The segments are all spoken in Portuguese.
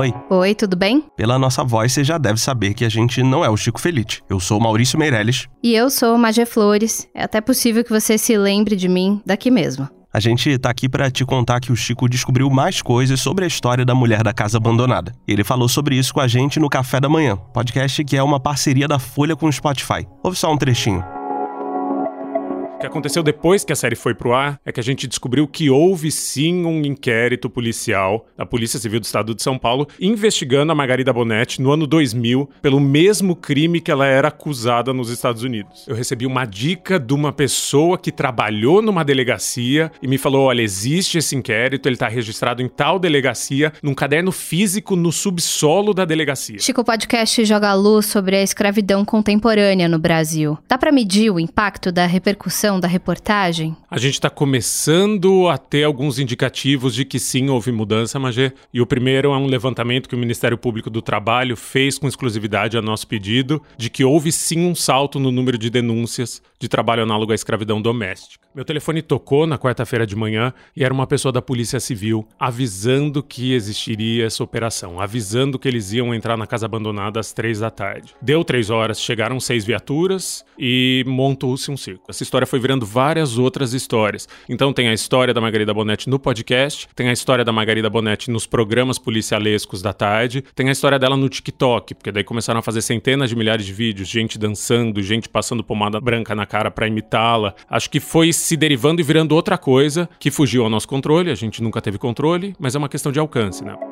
Oi. Oi, tudo bem? Pela nossa voz, você já deve saber que a gente não é o Chico Felite. Eu sou o Maurício Meirelles. E eu sou Magé Flores. É até possível que você se lembre de mim daqui mesmo. A gente tá aqui para te contar que o Chico descobriu mais coisas sobre a história da mulher da casa abandonada. Ele falou sobre isso com a gente no Café da Manhã, podcast que é uma parceria da Folha com o Spotify. Ouve só um trechinho. Que aconteceu depois que a série foi pro ar é que a gente descobriu que houve sim um inquérito policial da Polícia Civil do Estado de São Paulo investigando a Margarida Bonetti no ano 2000 pelo mesmo crime que ela era acusada nos Estados Unidos. Eu recebi uma dica de uma pessoa que trabalhou numa delegacia e me falou: olha, existe esse inquérito, ele tá registrado em tal delegacia, num caderno físico no subsolo da delegacia. Chico Podcast joga luz sobre a escravidão contemporânea no Brasil. Dá para medir o impacto da da reportagem? A gente está começando a ter alguns indicativos de que sim, houve mudança, Magê. E o primeiro é um levantamento que o Ministério Público do Trabalho fez com exclusividade a nosso pedido, de que houve sim um salto no número de denúncias de trabalho análogo à escravidão doméstica. Meu telefone tocou na quarta-feira de manhã e era uma pessoa da Polícia Civil avisando que existiria essa operação, avisando que eles iam entrar na casa abandonada às três da tarde. Deu três horas, chegaram seis viaturas e montou-se um circo. Essa história foi virando várias outras histórias. Então tem a história da Margarida Bonetti no podcast, tem a história da Margarida Bonetti nos programas policialescos da tarde, tem a história dela no TikTok, porque daí começaram a fazer centenas de milhares de vídeos, gente dançando, gente passando pomada branca na cara para imitá-la. Acho que foi se derivando e virando outra coisa que fugiu ao nosso controle, a gente nunca teve controle, mas é uma questão de alcance, né?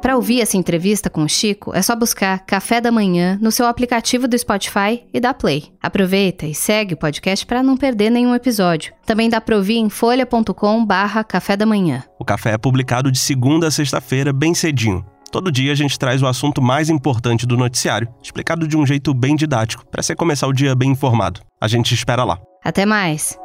Para ouvir essa entrevista com o Chico, é só buscar Café da Manhã no seu aplicativo do Spotify e dá play. Aproveita e segue o podcast para não perder nenhum episódio. Também dá para ouvir em folha.com/barra Café da Manhã. O café é publicado de segunda a sexta-feira, bem cedinho. Todo dia a gente traz o assunto mais importante do noticiário, explicado de um jeito bem didático, para você começar o dia bem informado. A gente espera lá. Até mais!